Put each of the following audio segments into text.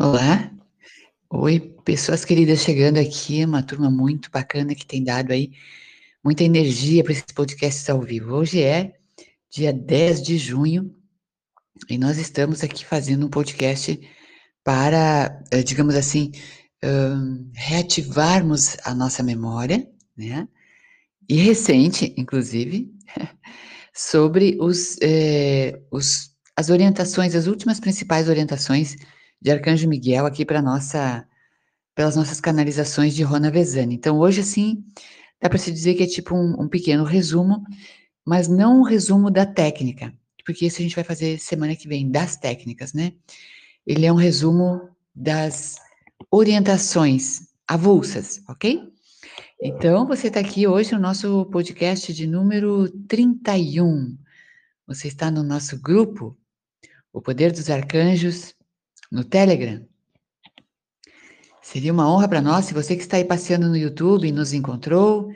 Olá, oi, pessoas queridas chegando aqui, uma turma muito bacana que tem dado aí muita energia para esses podcasts ao vivo. Hoje é dia 10 de junho e nós estamos aqui fazendo um podcast para, eh, digamos assim, um, reativarmos a nossa memória, né? E recente, inclusive, sobre os, eh, os, as orientações, as últimas principais orientações de Arcanjo Miguel aqui para nossa, pelas nossas canalizações de Rona Vezani. Então, hoje, assim, dá para se dizer que é tipo um, um, pequeno resumo, mas não um resumo da técnica, porque isso a gente vai fazer semana que vem, das técnicas, né? Ele é um resumo das orientações avulsas, ok? Então, você está aqui hoje no nosso podcast de número 31. Você está no nosso grupo, O Poder dos Arcanjos, no Telegram. Seria uma honra para nós se você que está aí passeando no YouTube e nos encontrou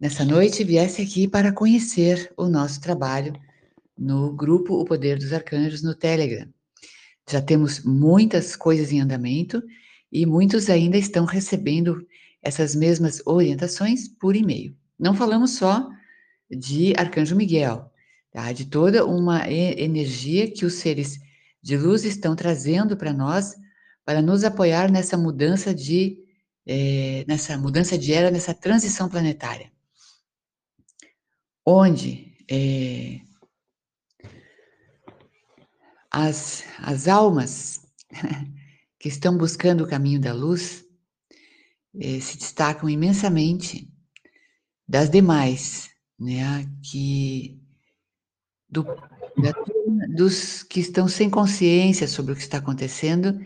nessa noite viesse aqui para conhecer o nosso trabalho no grupo O Poder dos Arcanjos no Telegram. Já temos muitas coisas em andamento e muitos ainda estão recebendo essas mesmas orientações por e-mail. Não falamos só de Arcanjo Miguel, tá? de toda uma energia que os seres de luz estão trazendo para nós para nos apoiar nessa mudança de é, nessa mudança de era, nessa transição planetária, onde é, as, as almas que estão buscando o caminho da luz é, se destacam imensamente das demais, né, que do, da dos que estão sem consciência sobre o que está acontecendo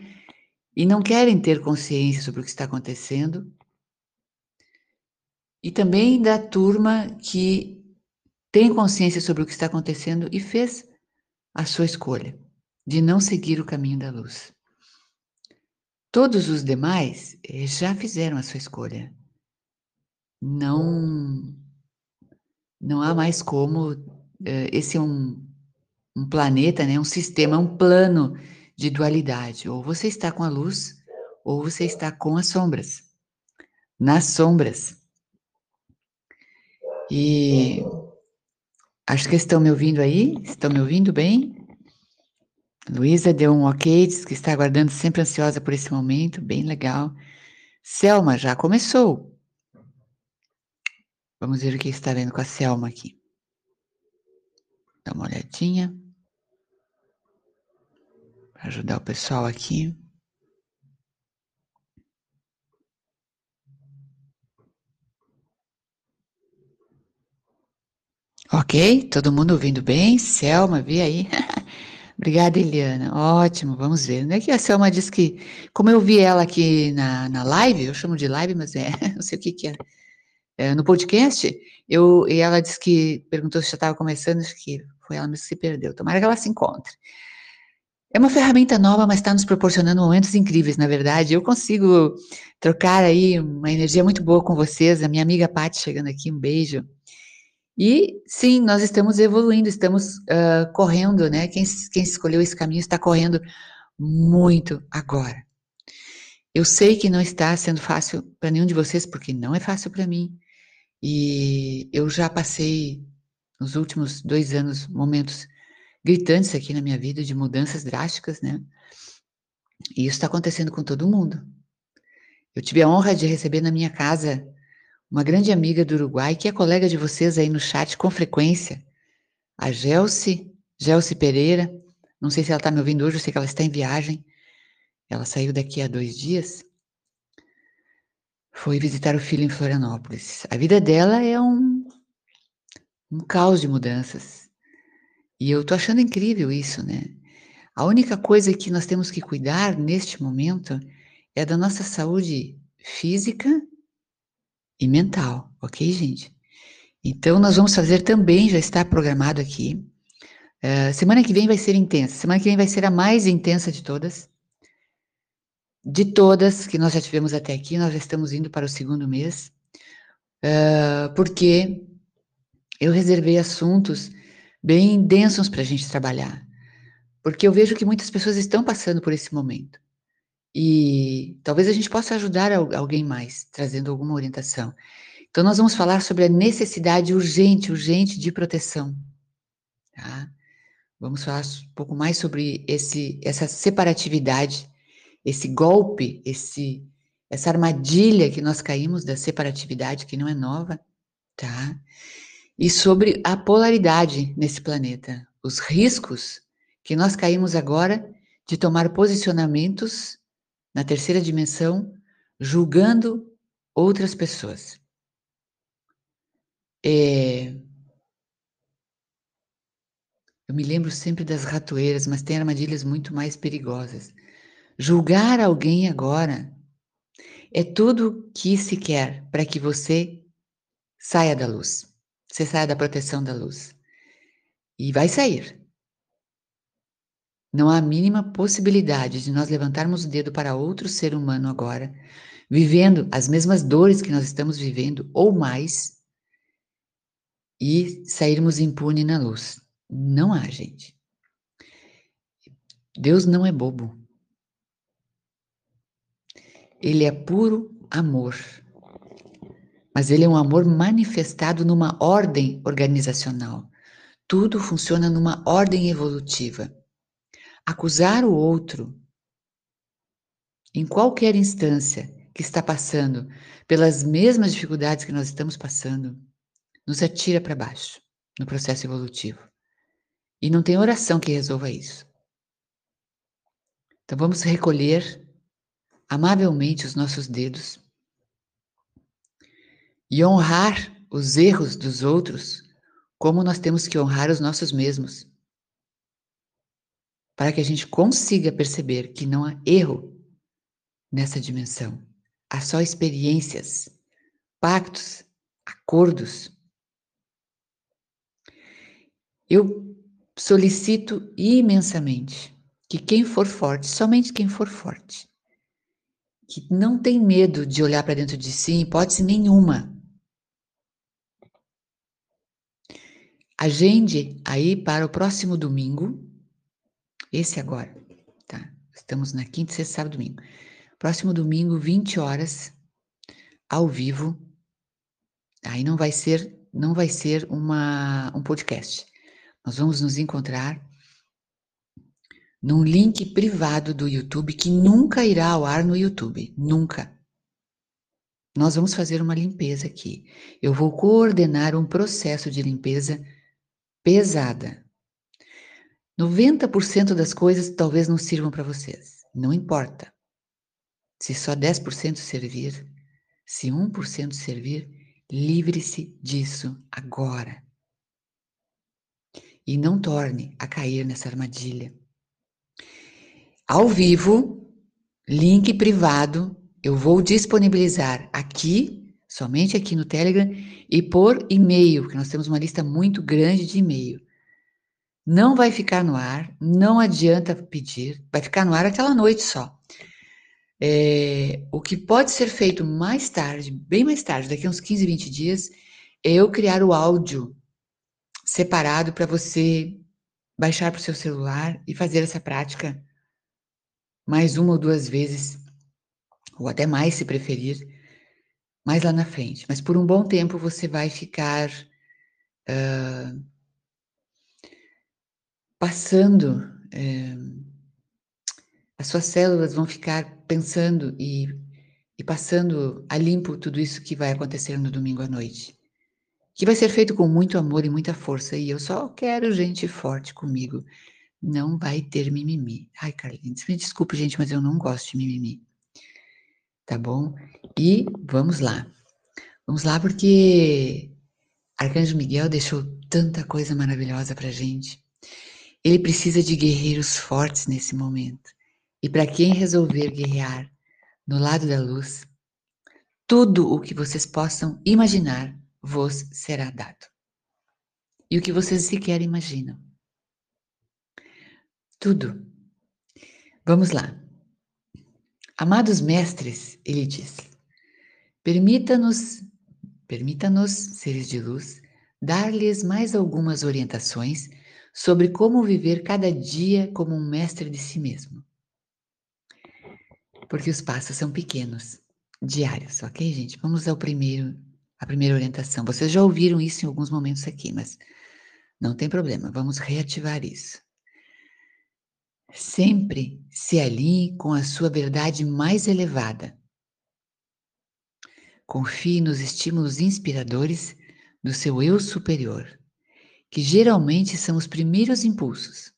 e não querem ter consciência sobre o que está acontecendo, e também da turma que tem consciência sobre o que está acontecendo e fez a sua escolha de não seguir o caminho da luz. Todos os demais já fizeram a sua escolha. Não, não há mais como. Eh, esse é um, um planeta, né, um sistema, um plano de dualidade. Ou você está com a luz, ou você está com as sombras. Nas sombras. E acho que estão me ouvindo aí. Estão me ouvindo bem? Luísa deu um ok, diz que está aguardando, sempre ansiosa por esse momento, bem legal. Selma, já começou. Vamos ver o que está vendo com a Selma aqui. Dá uma olhadinha ajudar o pessoal aqui. Ok, todo mundo ouvindo bem? Selma, vi aí. Obrigada, Eliana. Ótimo, vamos ver. Não é que a Selma disse que, como eu vi ela aqui na, na live, eu chamo de live, mas é, não sei o que que é, é no podcast, eu, e ela disse que, perguntou se já estava começando, acho que foi ela mesmo que se perdeu. Tomara que ela se encontre. É uma ferramenta nova, mas está nos proporcionando momentos incríveis, na verdade. Eu consigo trocar aí uma energia muito boa com vocês. A minha amiga Paty chegando aqui, um beijo. E sim, nós estamos evoluindo, estamos uh, correndo, né? Quem, quem escolheu esse caminho está correndo muito agora. Eu sei que não está sendo fácil para nenhum de vocês, porque não é fácil para mim. E eu já passei nos últimos dois anos momentos gritantes aqui na minha vida de mudanças drásticas, né? E isso está acontecendo com todo mundo. Eu tive a honra de receber na minha casa uma grande amiga do Uruguai, que é colega de vocês aí no chat com frequência, a Gelce, Gelce Pereira. Não sei se ela está me ouvindo hoje, eu sei que ela está em viagem. Ela saiu daqui há dois dias. Foi visitar o filho em Florianópolis. A vida dela é um, um caos de mudanças. E eu tô achando incrível isso, né? A única coisa que nós temos que cuidar neste momento é da nossa saúde física e mental, ok, gente? Então, nós vamos fazer também, já está programado aqui. Uh, semana que vem vai ser intensa. Semana que vem vai ser a mais intensa de todas. De todas que nós já tivemos até aqui, nós já estamos indo para o segundo mês. Uh, porque eu reservei assuntos bem densos para a gente trabalhar. Porque eu vejo que muitas pessoas estão passando por esse momento. E talvez a gente possa ajudar alguém mais, trazendo alguma orientação. Então, nós vamos falar sobre a necessidade urgente, urgente de proteção. Tá? Vamos falar um pouco mais sobre esse, essa separatividade, esse golpe, esse, essa armadilha que nós caímos da separatividade, que não é nova, tá? E sobre a polaridade nesse planeta, os riscos que nós caímos agora de tomar posicionamentos na terceira dimensão, julgando outras pessoas. É... Eu me lembro sempre das ratoeiras, mas tem armadilhas muito mais perigosas. Julgar alguém agora é tudo que se quer para que você saia da luz, você saia da proteção da luz. E vai sair. Não há a mínima possibilidade de nós levantarmos o dedo para outro ser humano agora, vivendo as mesmas dores que nós estamos vivendo, ou mais, e sairmos impune na luz. Não há, gente. Deus não é bobo. Ele é puro amor. Mas ele é um amor manifestado numa ordem organizacional. Tudo funciona numa ordem evolutiva acusar o outro em qualquer instância que está passando pelas mesmas dificuldades que nós estamos passando, nos atira para baixo no processo evolutivo. E não tem oração que resolva isso. Então vamos recolher amavelmente os nossos dedos e honrar os erros dos outros como nós temos que honrar os nossos mesmos para que a gente consiga perceber que não há erro nessa dimensão. Há só experiências, pactos, acordos. Eu solicito imensamente que quem for forte, somente quem for forte, que não tem medo de olhar para dentro de si, hipótese nenhuma, agende aí para o próximo domingo esse agora, tá? Estamos na quinta, sexta, sábado, domingo. Próximo domingo, 20 horas, ao vivo. Aí não vai ser, não vai ser uma, um podcast. Nós vamos nos encontrar num link privado do YouTube que nunca irá ao ar no YouTube, nunca. Nós vamos fazer uma limpeza aqui. Eu vou coordenar um processo de limpeza pesada, 90% das coisas talvez não sirvam para vocês. Não importa. Se só 10% servir, se 1% servir, livre-se disso agora. E não torne a cair nessa armadilha. Ao vivo, link privado, eu vou disponibilizar aqui, somente aqui no Telegram, e por e-mail, porque nós temos uma lista muito grande de e-mail. Não vai ficar no ar, não adianta pedir, vai ficar no ar aquela noite só. É, o que pode ser feito mais tarde, bem mais tarde, daqui a uns 15, 20 dias, é eu criar o áudio separado para você baixar para o seu celular e fazer essa prática mais uma ou duas vezes, ou até mais se preferir, mais lá na frente. Mas por um bom tempo você vai ficar. Uh, passando, é, as suas células vão ficar pensando e, e passando a limpo tudo isso que vai acontecer no domingo à noite. Que vai ser feito com muito amor e muita força, e eu só quero gente forte comigo. Não vai ter mimimi. Ai, Carlinhos, me desculpe, gente, mas eu não gosto de mimimi. Tá bom? E vamos lá. Vamos lá, porque Arcanjo Miguel deixou tanta coisa maravilhosa pra gente. Ele precisa de guerreiros fortes nesse momento. E para quem resolver guerrear no lado da luz, tudo o que vocês possam imaginar vos será dado. E o que vocês sequer imaginam. Tudo. Vamos lá. Amados mestres, ele diz, permita-nos, permita-nos, seres de luz, dar-lhes mais algumas orientações sobre como viver cada dia como um mestre de si mesmo. Porque os passos são pequenos, diários, ok, gente? Vamos ao primeiro, a primeira orientação. Vocês já ouviram isso em alguns momentos aqui, mas não tem problema, vamos reativar isso. Sempre se alinhe com a sua verdade mais elevada. Confie nos estímulos inspiradores do seu eu superior, que geralmente são os primeiros impulsos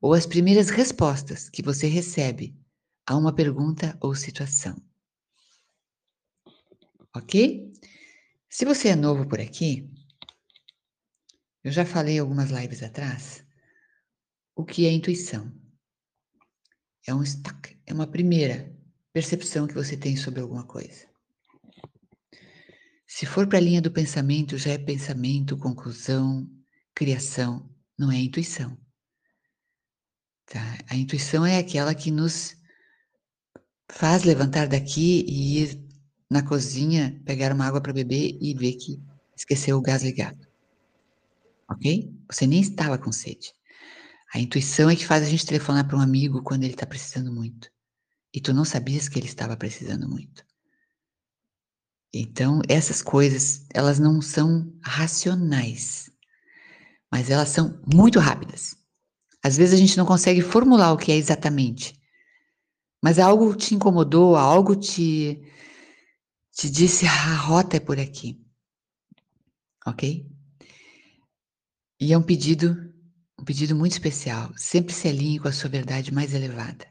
ou as primeiras respostas que você recebe a uma pergunta ou situação. Ok? Se você é novo por aqui, eu já falei algumas lives atrás o que é intuição. É um é uma primeira percepção que você tem sobre alguma coisa. Se for para a linha do pensamento, já é pensamento, conclusão, criação, não é intuição. Tá? A intuição é aquela que nos faz levantar daqui e ir na cozinha, pegar uma água para beber e ver que esqueceu o gás ligado. Ok? Você nem estava com sede. A intuição é que faz a gente telefonar para um amigo quando ele está precisando muito. E tu não sabias que ele estava precisando muito. Então, essas coisas, elas não são racionais, mas elas são muito rápidas. Às vezes a gente não consegue formular o que é exatamente, mas algo te incomodou, algo te, te disse, ah, a rota é por aqui. Ok? E é um pedido, um pedido muito especial. Sempre se alinhe com a sua verdade mais elevada.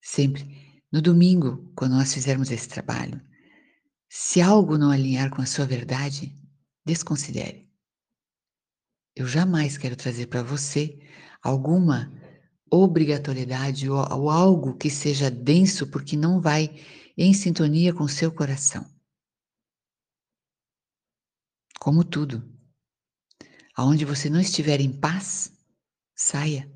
Sempre. No domingo, quando nós fizermos esse trabalho, se algo não alinhar com a sua verdade, desconsidere. Eu jamais quero trazer para você alguma obrigatoriedade ou, ou algo que seja denso porque não vai em sintonia com seu coração. Como tudo. Aonde você não estiver em paz, saia.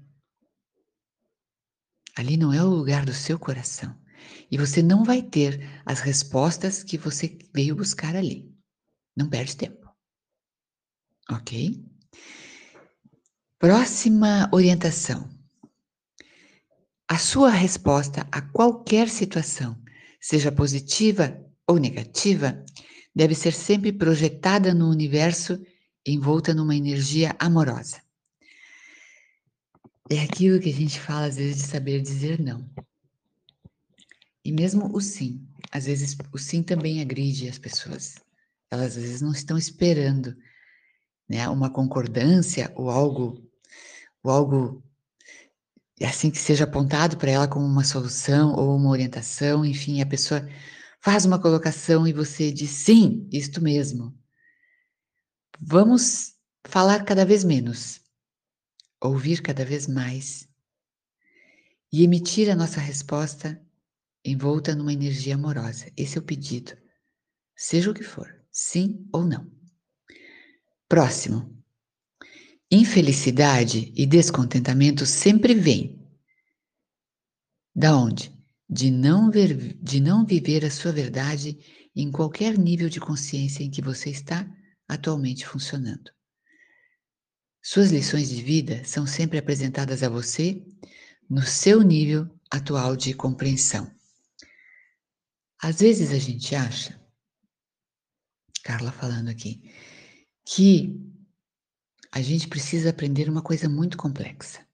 Ali não é o lugar do seu coração. E você não vai ter as respostas que você veio buscar ali. Não perde tempo. Ok? Próxima orientação. A sua resposta a qualquer situação, seja positiva ou negativa, deve ser sempre projetada no universo envolta numa energia amorosa. É aquilo que a gente fala às vezes de saber dizer não. E mesmo o sim, às vezes o sim também agride as pessoas. Elas às vezes não estão esperando né, uma concordância ou algo, ou algo assim que seja apontado para ela como uma solução ou uma orientação, enfim, a pessoa faz uma colocação e você diz sim, isto mesmo. Vamos falar cada vez menos, ouvir cada vez mais e emitir a nossa resposta envolta numa energia amorosa. Esse é o pedido. Seja o que for, sim ou não. Próximo. Infelicidade e descontentamento sempre vêm. Da onde? De não, ver, de não viver a sua verdade em qualquer nível de consciência em que você está atualmente funcionando. Suas lições de vida são sempre apresentadas a você no seu nível atual de compreensão. Às vezes a gente acha, Carla falando aqui, que a gente precisa aprender uma coisa muito complexa.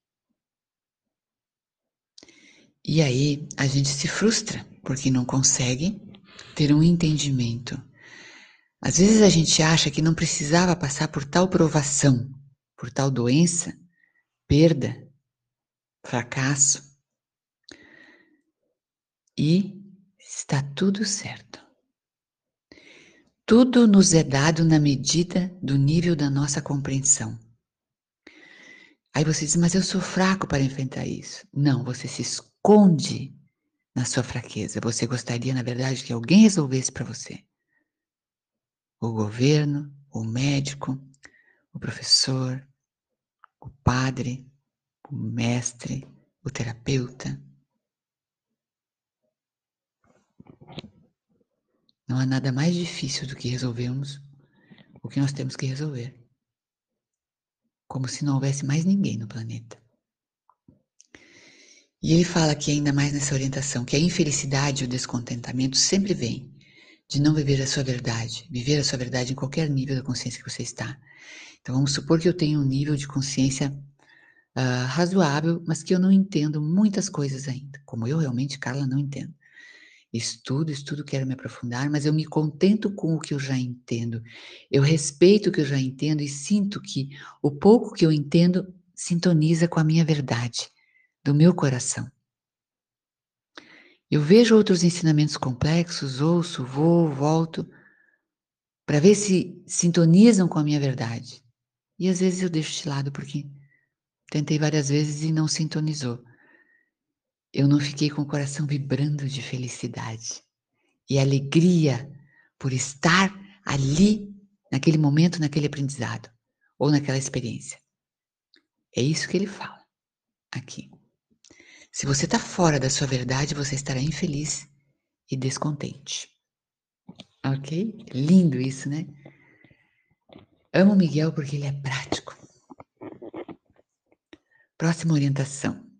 E aí a gente se frustra porque não consegue ter um entendimento. Às vezes a gente acha que não precisava passar por tal provação, por tal doença, perda, fracasso. E está tudo certo. Tudo nos é dado na medida do nível da nossa compreensão. Aí você diz, mas eu sou fraco para enfrentar isso. Não, você se esconde na sua fraqueza. Você gostaria, na verdade, que alguém resolvesse para você. O governo, o médico, o professor, o padre, o mestre, o terapeuta. Não há nada mais difícil do que resolvermos o que nós temos que resolver. Como se não houvesse mais ninguém no planeta. E ele fala aqui ainda mais nessa orientação que a infelicidade e o descontentamento sempre vêm de não viver a sua verdade, viver a sua verdade em qualquer nível da consciência que você está. Então vamos supor que eu tenho um nível de consciência uh, razoável, mas que eu não entendo muitas coisas ainda, como eu realmente, Carla, não entendo. Estudo, estudo, quero me aprofundar, mas eu me contento com o que eu já entendo. Eu respeito o que eu já entendo e sinto que o pouco que eu entendo sintoniza com a minha verdade, do meu coração. Eu vejo outros ensinamentos complexos, ouço, vou, volto, para ver se sintonizam com a minha verdade. E às vezes eu deixo de lado porque tentei várias vezes e não sintonizou eu não fiquei com o coração vibrando de felicidade e alegria por estar ali, naquele momento, naquele aprendizado ou naquela experiência. É isso que ele fala aqui. Se você está fora da sua verdade, você estará infeliz e descontente. Ok? Lindo isso, né? Amo Miguel porque ele é prático. Próxima orientação.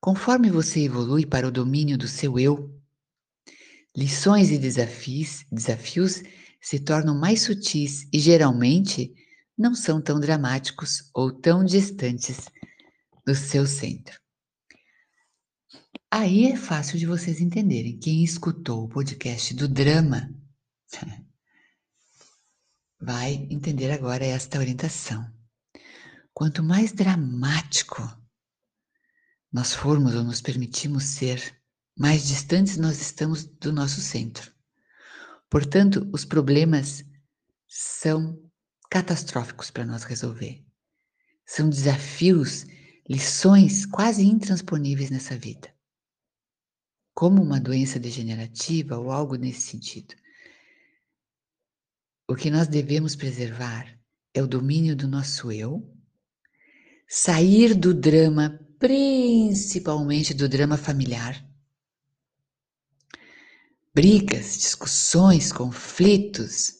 Conforme você evolui para o domínio do seu eu, lições e desafios, desafios se tornam mais sutis e geralmente não são tão dramáticos ou tão distantes do seu centro. Aí é fácil de vocês entenderem. Quem escutou o podcast do drama vai entender agora esta orientação. Quanto mais dramático nós formos ou nos permitimos ser, mais distantes nós estamos do nosso centro. Portanto, os problemas são catastróficos para nós resolver. São desafios, lições quase intransponíveis nessa vida. Como uma doença degenerativa ou algo nesse sentido. O que nós devemos preservar é o domínio do nosso eu, sair do drama principalmente do drama familiar. Brigas, discussões, conflitos.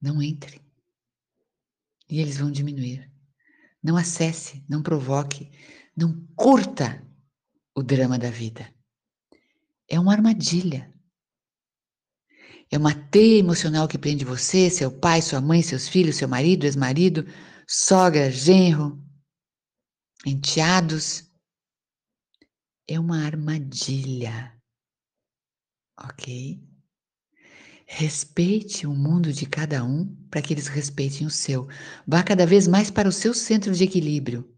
Não entre. E eles vão diminuir. Não acesse, não provoque, não curta o drama da vida. É uma armadilha. É uma teia emocional que prende você, seu pai, sua mãe, seus filhos, seu marido, ex-marido, sogra, genro, enteados, é uma armadilha, ok? Respeite o mundo de cada um para que eles respeitem o seu. Vá cada vez mais para o seu centro de equilíbrio.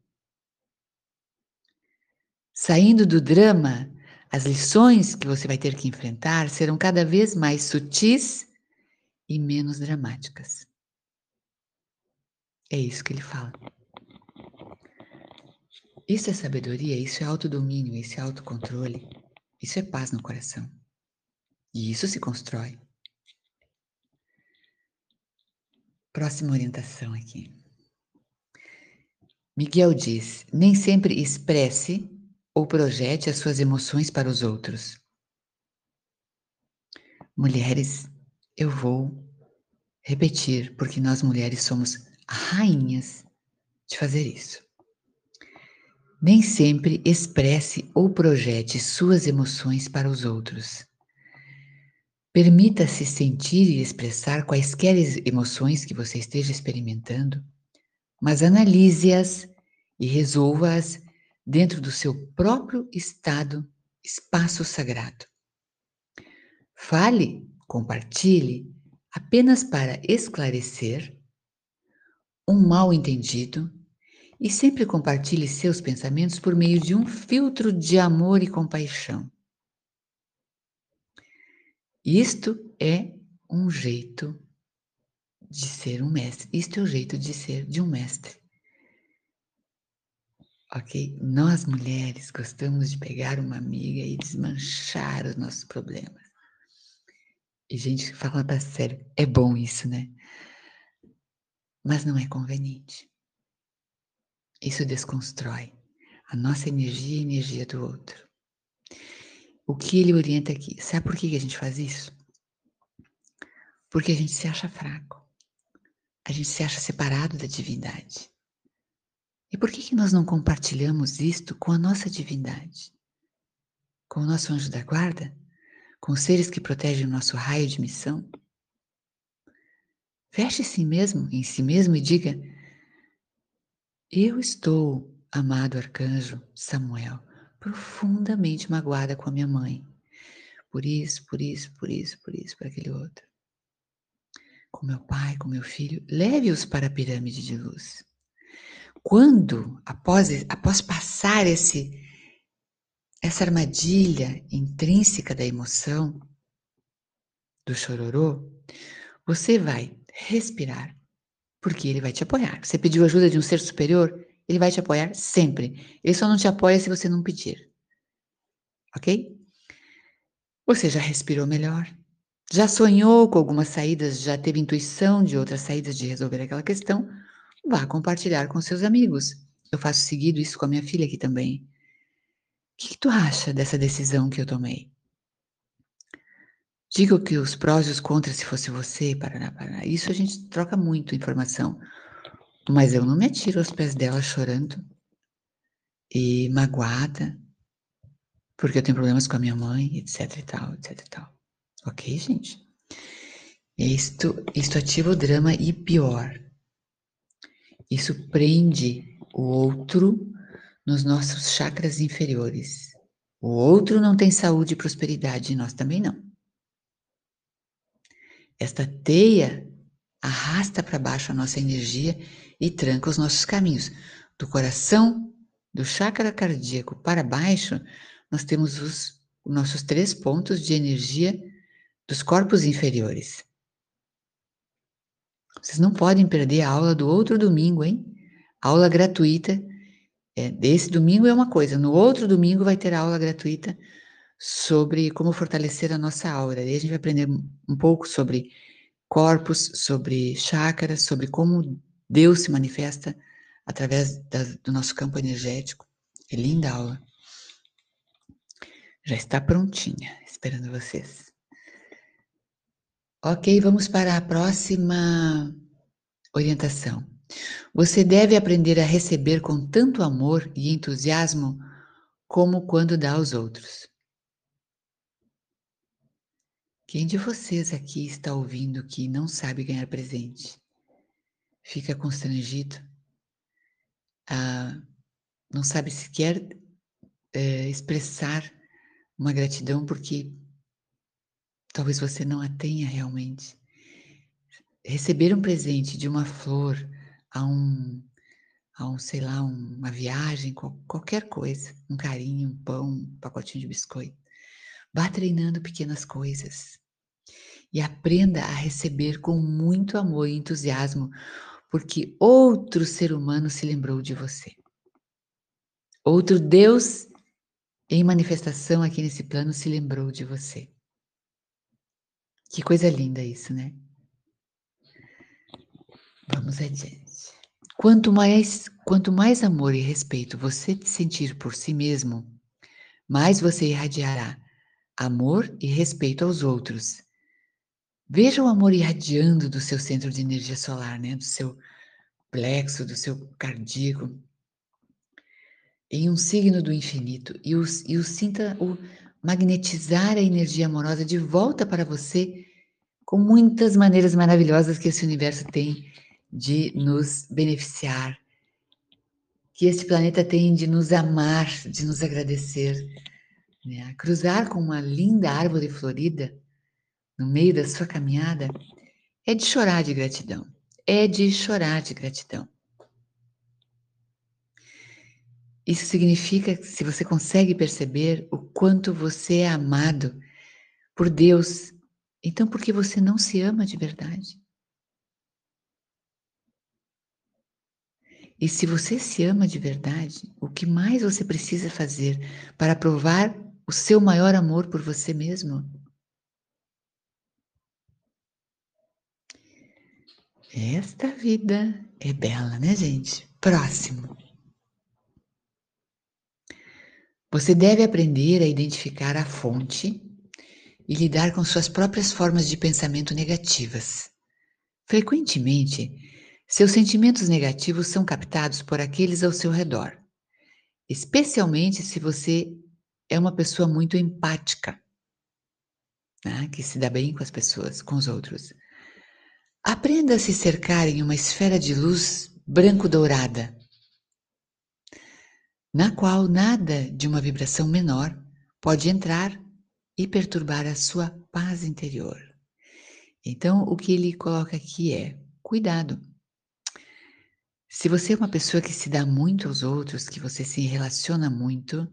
Saindo do drama, as lições que você vai ter que enfrentar serão cada vez mais sutis e menos dramáticas. É isso que ele fala. Isso é sabedoria, isso é autodomínio, isso é autocontrole, isso é paz no coração. E isso se constrói. Próxima orientação aqui. Miguel diz: nem sempre expresse ou projete as suas emoções para os outros. Mulheres, eu vou repetir, porque nós mulheres somos rainhas de fazer isso. Nem sempre expresse ou projete suas emoções para os outros. Permita-se sentir e expressar quaisquer emoções que você esteja experimentando, mas analise-as e resolva-as dentro do seu próprio estado, espaço sagrado. Fale, compartilhe apenas para esclarecer um mal entendido e sempre compartilhe seus pensamentos por meio de um filtro de amor e compaixão. Isto é um jeito de ser um mestre. Isto é o jeito de ser de um mestre. Ok? Nós mulheres gostamos de pegar uma amiga e desmanchar os nossos problemas. E gente fala para sério, é bom isso, né? Mas não é conveniente. Isso desconstrói a nossa energia e a energia do outro. O que ele orienta aqui? Sabe por que a gente faz isso? Porque a gente se acha fraco. A gente se acha separado da divindade. E por que, que nós não compartilhamos isto com a nossa divindade? Com o nosso anjo da guarda? Com os seres que protegem o nosso raio de missão? Feche si mesmo, em si mesmo e diga: Eu estou, amado arcanjo Samuel, profundamente magoada com a minha mãe. Por isso, por isso, por isso, por isso, por aquele outro. Com meu pai, com meu filho, leve-os para a pirâmide de luz. Quando, após, após passar esse, essa armadilha intrínseca da emoção, do chororô, você vai respirar, porque ele vai te apoiar. Você pediu ajuda de um ser superior, ele vai te apoiar sempre. Ele só não te apoia se você não pedir. Ok? Você já respirou melhor? Já sonhou com algumas saídas? Já teve intuição de outras saídas de resolver aquela questão? Vá compartilhar com seus amigos. Eu faço seguido isso com a minha filha aqui também. O que, que tu acha dessa decisão que eu tomei? Diga que os prós e os contras se fosse você, paraná, paraná. Isso a gente troca muito informação. Mas eu não me atiro aos pés dela chorando e magoada, porque eu tenho problemas com a minha mãe, etc e tal, etc e tal. Ok, gente? Isto, isto ativa o drama e pior. Isso prende o outro nos nossos chakras inferiores. O outro não tem saúde e prosperidade, e nós também não. Esta teia arrasta para baixo a nossa energia e tranca os nossos caminhos. Do coração, do chakra cardíaco para baixo, nós temos os nossos três pontos de energia dos corpos inferiores. Vocês não podem perder a aula do outro domingo, hein? Aula gratuita. É, desse domingo é uma coisa, no outro domingo vai ter aula gratuita sobre como fortalecer a nossa aura. E a gente vai aprender um pouco sobre corpos, sobre chakras, sobre como Deus se manifesta através da, do nosso campo energético. É linda a aula. Já está prontinha, esperando vocês. Ok, vamos para a próxima orientação. Você deve aprender a receber com tanto amor e entusiasmo como quando dá aos outros. Quem de vocês aqui está ouvindo que não sabe ganhar presente? Fica constrangido? Ah, não sabe sequer é, expressar uma gratidão porque talvez você não a tenha realmente. Receber um presente de uma flor a um, a um sei lá, uma viagem, qualquer coisa, um carinho, um pão, um pacotinho de biscoito. Vá treinando pequenas coisas e aprenda a receber com muito amor e entusiasmo, porque outro ser humano se lembrou de você. Outro Deus em manifestação aqui nesse plano se lembrou de você. Que coisa linda isso, né? Vamos adiante. Quanto mais, quanto mais amor e respeito você sentir por si mesmo, mais você irradiará amor e respeito aos outros Veja o amor irradiando do seu centro de energia solar, né? do seu plexo, do seu cardíaco, em um signo do infinito e o, e o sinta o magnetizar a energia amorosa de volta para você com muitas maneiras maravilhosas que esse universo tem de nos beneficiar, que esse planeta tem de nos amar, de nos agradecer. Né? Cruzar com uma linda árvore florida no meio da sua caminhada é de chorar de gratidão. É de chorar de gratidão. Isso significa que se você consegue perceber o quanto você é amado por Deus, então por que você não se ama de verdade? E se você se ama de verdade, o que mais você precisa fazer para provar o seu maior amor por você mesmo? Esta vida é bela, né, gente? Próximo. Você deve aprender a identificar a fonte e lidar com suas próprias formas de pensamento negativas. Frequentemente, Seus sentimentos negativos são captados por aqueles ao seu redor, especialmente se você é uma pessoa muito empática, né? que se dá bem com as pessoas, com os outros. Aprenda a se cercar em uma esfera de luz branco-dourada, na qual nada de uma vibração menor pode entrar e perturbar a sua paz interior. Então, o que ele coloca aqui é: cuidado. Se você é uma pessoa que se dá muito aos outros, que você se relaciona muito,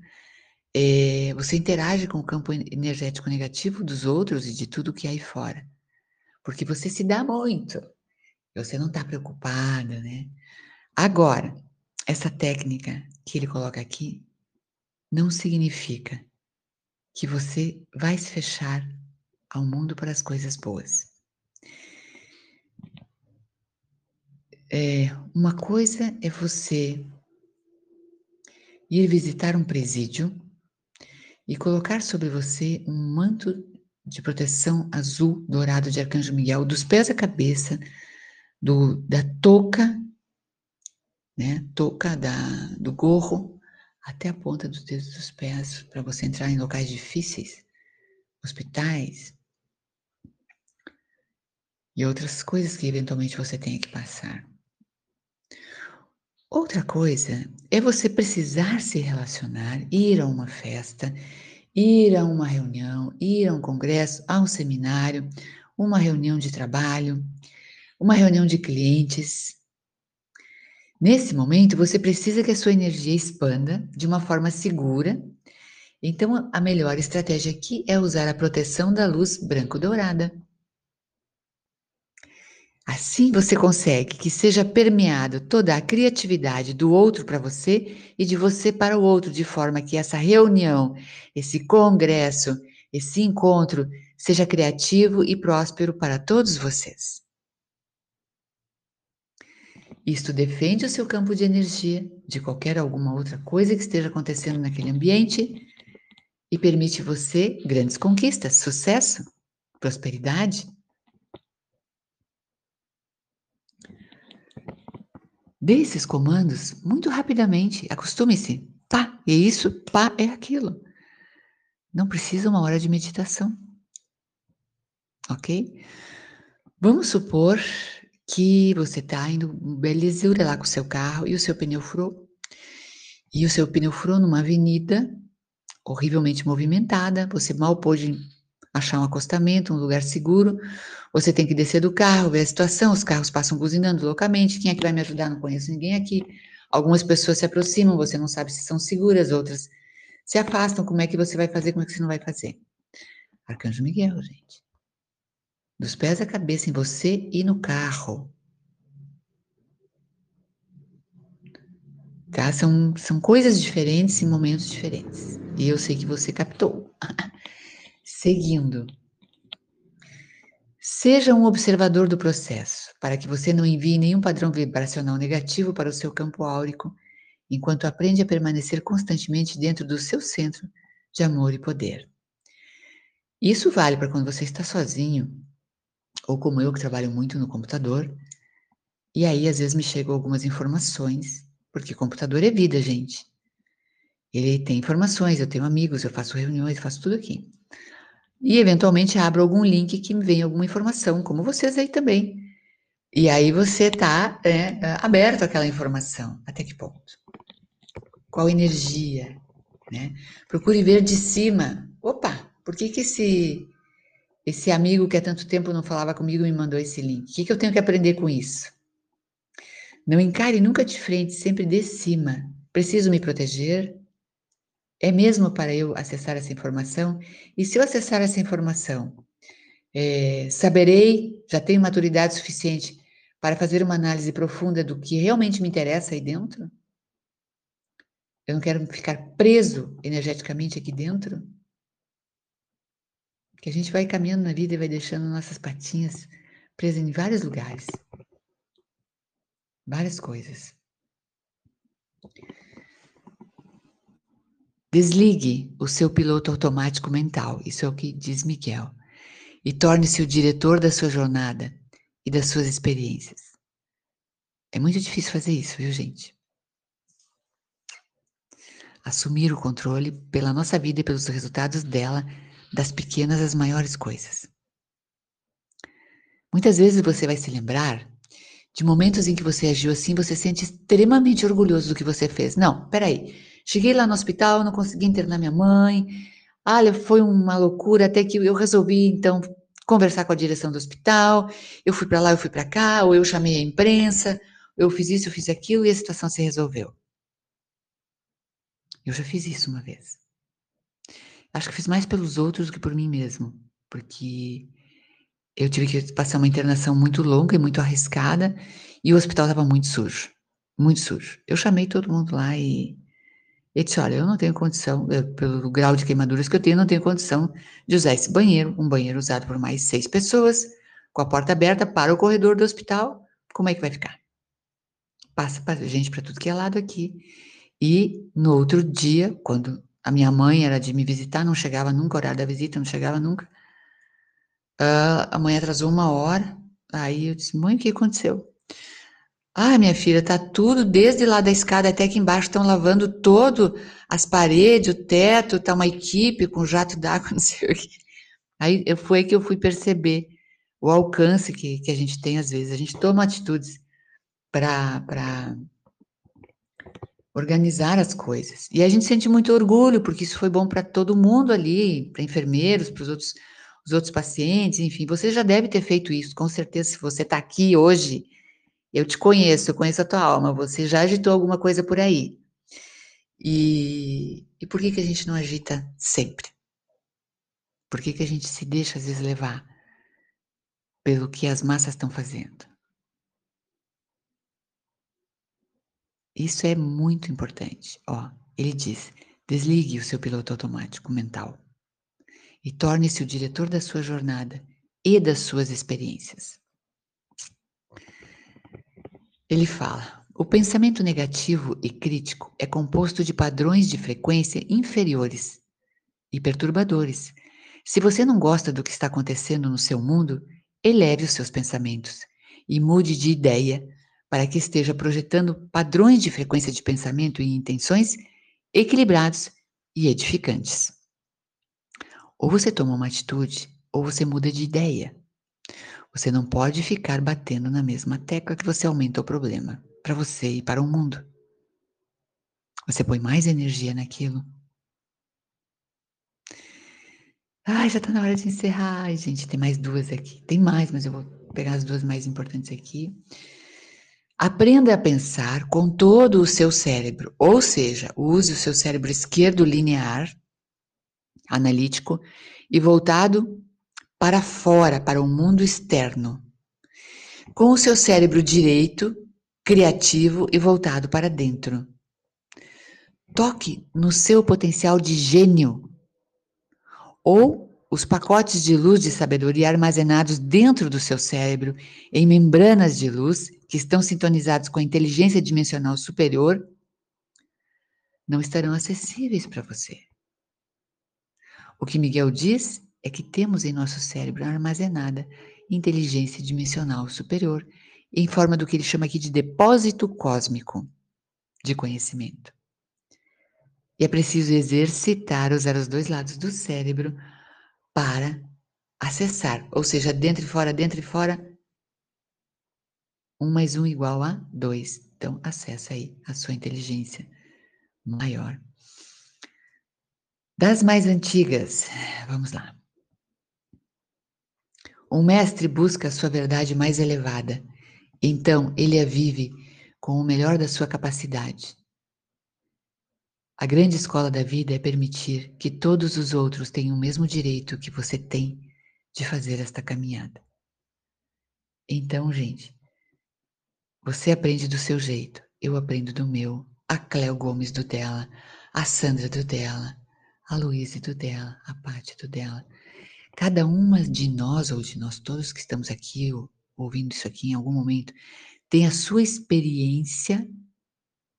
é, você interage com o campo energético negativo dos outros e de tudo que há aí fora. Porque você se dá muito. Você não está preocupada, né? Agora, essa técnica que ele coloca aqui não significa que você vai se fechar ao mundo para as coisas boas. É, uma coisa é você ir visitar um presídio e colocar sobre você um manto de proteção azul dourado de Arcanjo Miguel, dos pés à cabeça, do, da touca, né, touca da, do gorro, até a ponta dos dedos dos pés, para você entrar em locais difíceis, hospitais e outras coisas que eventualmente você tenha que passar. Outra coisa é você precisar se relacionar, ir a uma festa, ir a uma reunião, ir a um congresso, a um seminário, uma reunião de trabalho, uma reunião de clientes. Nesse momento, você precisa que a sua energia expanda de uma forma segura. Então, a melhor estratégia aqui é usar a proteção da luz branco-dourada. Assim você consegue que seja permeado toda a criatividade do outro para você e de você para o outro, de forma que essa reunião, esse congresso, esse encontro seja criativo e próspero para todos vocês. Isto defende o seu campo de energia de qualquer alguma outra coisa que esteja acontecendo naquele ambiente e permite você grandes conquistas, sucesso, prosperidade. Dê esses comandos muito rapidamente, acostume-se. Pá, é isso, pá, é aquilo. Não precisa uma hora de meditação. Ok? Vamos supor que você está indo belezura lá com o seu carro e o seu pneu furou. E o seu pneu furou numa avenida horrivelmente movimentada, você mal pôde achar um acostamento, um lugar seguro. Você tem que descer do carro, ver a situação, os carros passam buzinando loucamente. Quem é que vai me ajudar? Não conheço ninguém aqui. Algumas pessoas se aproximam, você não sabe se são seguras, outras se afastam. Como é que você vai fazer? Como é que você não vai fazer? Arcanjo Miguel, gente. Dos pés à cabeça em você e no carro. Tá? São, são coisas diferentes em momentos diferentes. E eu sei que você captou. Seguindo. Seja um observador do processo, para que você não envie nenhum padrão vibracional negativo para o seu campo áurico, enquanto aprende a permanecer constantemente dentro do seu centro de amor e poder. Isso vale para quando você está sozinho, ou como eu que trabalho muito no computador, e aí às vezes me chegam algumas informações, porque computador é vida, gente. Ele tem informações, eu tenho amigos, eu faço reuniões, faço tudo aqui e eventualmente abro algum link que me venha alguma informação, como vocês aí também. E aí você está é, aberto àquela informação. Até que ponto? Qual energia? Né? Procure ver de cima. Opa, por que, que esse, esse amigo que há tanto tempo não falava comigo me mandou esse link? O que, que eu tenho que aprender com isso? Não encare nunca de frente, sempre de cima. Preciso me proteger? É mesmo para eu acessar essa informação? E se eu acessar essa informação, é, saberei, já tenho maturidade suficiente para fazer uma análise profunda do que realmente me interessa aí dentro? Eu não quero ficar preso energeticamente aqui dentro? Que a gente vai caminhando na vida e vai deixando nossas patinhas presas em vários lugares. Várias coisas. Desligue o seu piloto automático mental, isso é o que diz Miguel, e torne-se o diretor da sua jornada e das suas experiências. É muito difícil fazer isso, viu, gente? Assumir o controle pela nossa vida e pelos resultados dela, das pequenas às maiores coisas. Muitas vezes você vai se lembrar de momentos em que você agiu assim, você se sente extremamente orgulhoso do que você fez. Não, peraí. Cheguei lá no hospital, não consegui internar minha mãe. Olha, foi uma loucura até que eu resolvi então conversar com a direção do hospital. Eu fui para lá, eu fui para cá, ou eu chamei a imprensa, eu fiz isso, eu fiz aquilo e a situação se resolveu. Eu já fiz isso uma vez. Acho que fiz mais pelos outros do que por mim mesmo, porque eu tive que passar uma internação muito longa e muito arriscada e o hospital estava muito sujo, muito sujo. Eu chamei todo mundo lá e ele disse: Olha, eu não tenho condição, eu, pelo grau de queimaduras que eu tenho, não tenho condição de usar esse banheiro, um banheiro usado por mais seis pessoas, com a porta aberta para o corredor do hospital. Como é que vai ficar? Passa gente para tudo que é lado aqui. E no outro dia, quando a minha mãe era de me visitar, não chegava nunca, o horário da visita não chegava nunca. Uh, a mãe atrasou uma hora. Aí eu disse, mãe, o que aconteceu? Ah, minha filha, tá tudo desde lá da escada até aqui embaixo, estão lavando todo as paredes, o teto, tá uma equipe com jato d'água, não sei o quê. Aí foi que eu fui perceber o alcance que, que a gente tem às vezes. A gente toma atitudes para organizar as coisas. E a gente sente muito orgulho, porque isso foi bom para todo mundo ali, para enfermeiros, para os outros, os outros pacientes, enfim. Você já deve ter feito isso, com certeza. Se você está aqui hoje, eu te conheço, eu conheço a tua alma, você já agitou alguma coisa por aí. E, e por que, que a gente não agita sempre? Por que, que a gente se deixa às vezes levar pelo que as massas estão fazendo? Isso é muito importante. Ó, ele diz: desligue o seu piloto automático mental e torne-se o diretor da sua jornada e das suas experiências. Ele fala: o pensamento negativo e crítico é composto de padrões de frequência inferiores e perturbadores. Se você não gosta do que está acontecendo no seu mundo, eleve os seus pensamentos e mude de ideia para que esteja projetando padrões de frequência de pensamento e intenções equilibrados e edificantes. Ou você toma uma atitude, ou você muda de ideia. Você não pode ficar batendo na mesma tecla que você aumenta o problema para você e para o mundo. Você põe mais energia naquilo. Ai, já está na hora de encerrar. Ai, gente, tem mais duas aqui. Tem mais, mas eu vou pegar as duas mais importantes aqui. Aprenda a pensar com todo o seu cérebro, ou seja, use o seu cérebro esquerdo linear, analítico, e voltado para fora, para o mundo externo. Com o seu cérebro direito, criativo e voltado para dentro. Toque no seu potencial de gênio ou os pacotes de luz de sabedoria armazenados dentro do seu cérebro, em membranas de luz que estão sintonizados com a inteligência dimensional superior, não estarão acessíveis para você. O que Miguel diz é que temos em nosso cérebro armazenada inteligência dimensional superior, em forma do que ele chama aqui de depósito cósmico de conhecimento. E é preciso exercitar, usar os dois lados do cérebro para acessar, ou seja, dentro e fora, dentro e fora, 1 mais 1 igual a 2. Então, acessa aí a sua inteligência maior. Das mais antigas, vamos lá. Um mestre busca a sua verdade mais elevada, então ele a vive com o melhor da sua capacidade. A grande escola da vida é permitir que todos os outros tenham o mesmo direito que você tem de fazer esta caminhada. Então, gente, você aprende do seu jeito, eu aprendo do meu, a Cléo Gomes do dela, a Sandra do dela, a Luísa do dela, a Pátia do dela. Cada uma de nós, ou de nós todos que estamos aqui, ouvindo isso aqui em algum momento, tem a sua experiência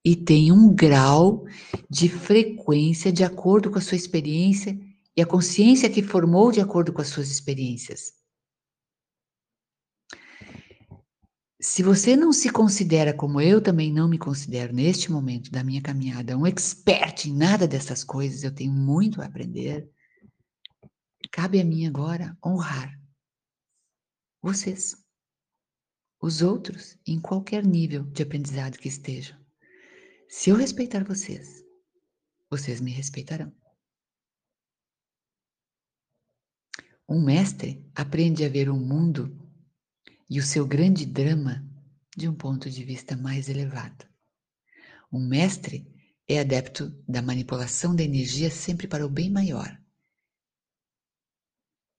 e tem um grau de frequência de acordo com a sua experiência e a consciência que formou de acordo com as suas experiências. Se você não se considera como eu também não me considero neste momento da minha caminhada um expert em nada dessas coisas, eu tenho muito a aprender. Cabe a mim agora honrar vocês, os outros, em qualquer nível de aprendizado que estejam. Se eu respeitar vocês, vocês me respeitarão. Um mestre aprende a ver o mundo e o seu grande drama de um ponto de vista mais elevado. Um mestre é adepto da manipulação da energia sempre para o bem maior.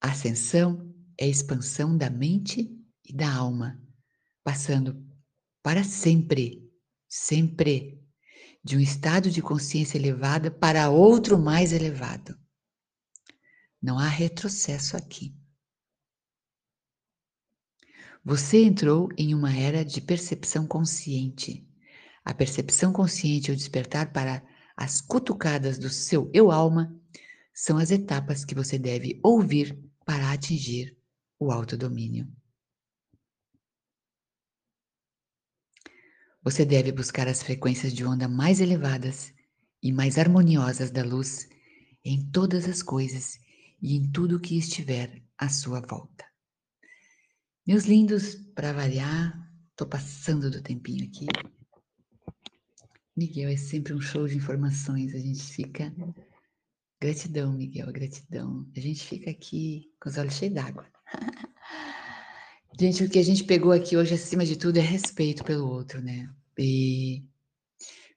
Ascensão é a expansão da mente e da alma, passando para sempre, sempre, de um estado de consciência elevada para outro mais elevado. Não há retrocesso aqui. Você entrou em uma era de percepção consciente. A percepção consciente ou despertar para as cutucadas do seu eu alma são as etapas que você deve ouvir para atingir o autodomínio. Você deve buscar as frequências de onda mais elevadas e mais harmoniosas da luz em todas as coisas e em tudo que estiver à sua volta. Meus lindos, para variar, estou passando do tempinho aqui. Miguel, é sempre um show de informações, a gente fica. Gratidão, Miguel, gratidão. A gente fica aqui com os olhos cheios d'água. Gente, o que a gente pegou aqui hoje, acima de tudo, é respeito pelo outro, né? E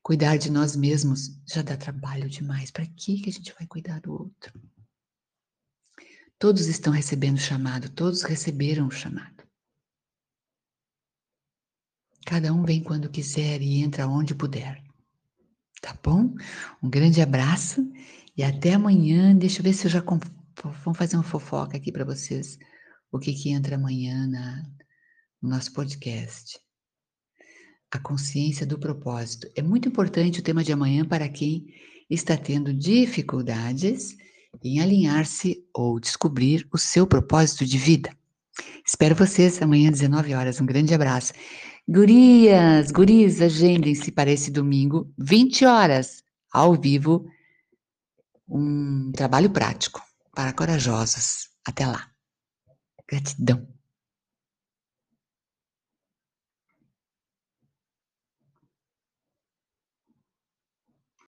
cuidar de nós mesmos já dá trabalho demais. Para que a gente vai cuidar do outro? Todos estão recebendo o chamado, todos receberam o chamado. Cada um vem quando quiser e entra onde puder. Tá bom? Um grande abraço e até amanhã. Deixa eu ver se eu já. Vamos fazer uma fofoca aqui para vocês. O que, que entra amanhã na, no nosso podcast. A consciência do propósito. É muito importante o tema de amanhã para quem está tendo dificuldades em alinhar-se ou descobrir o seu propósito de vida. Espero vocês amanhã às 19 horas. Um grande abraço. Gurias, guris, agendem-se para esse domingo, 20 horas, ao vivo, um trabalho prático para corajosos. Até lá. Gratidão.